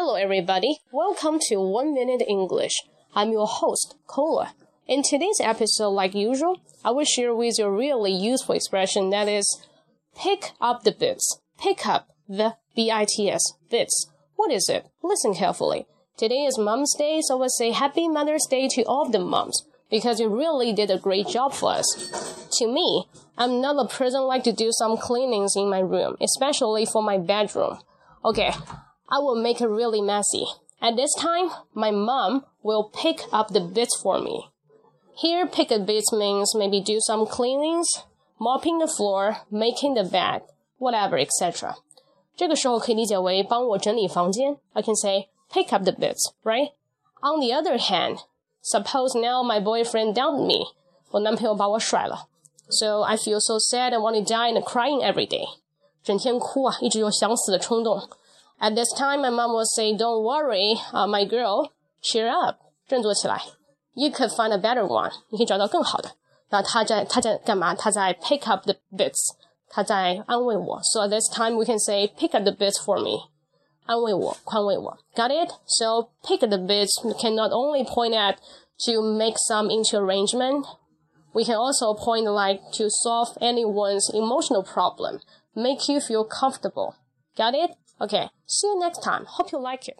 Hello, everybody. Welcome to One Minute English. I'm your host, Kola. In today's episode, like usual, I will share with you a really useful expression that is pick up the bits. Pick up the B-I-T-S, bits. What is it? Listen carefully. Today is Mom's Day, so I will say Happy Mother's Day to all the moms because you really did a great job for us. To me, I'm not a person like to do some cleanings in my room, especially for my bedroom. Okay, I will make it really messy. At this time, my mom will pick up the bits for me. Here, pick up bits means maybe do some cleanings, mopping the floor, making the bed, whatever, etc. 这个时候可以理解为帮我整理房间。I can say pick up the bits, right? On the other hand, suppose now my boyfriend dumped me. 我男朋友把我甩了。So I feel so sad and want to die and crying every day. 整天哭啊，一直有想死的冲动。 at this time, my mom would say, "Don't worry, uh, my girl, cheer up，振作起来。You could find a better one，你可以找到更好的。那他在他在干嘛？他在 pick up the bits，他在安慰我。So at this time, we can say, pick up the bits for me，安慰我，宽慰我。Got it? So pick up the bits can not only point at to make some into arrangement. We can also point like to solve anyone's emotional problem, make you feel comfortable. Got it? Okay, see you next time. Hope you like it.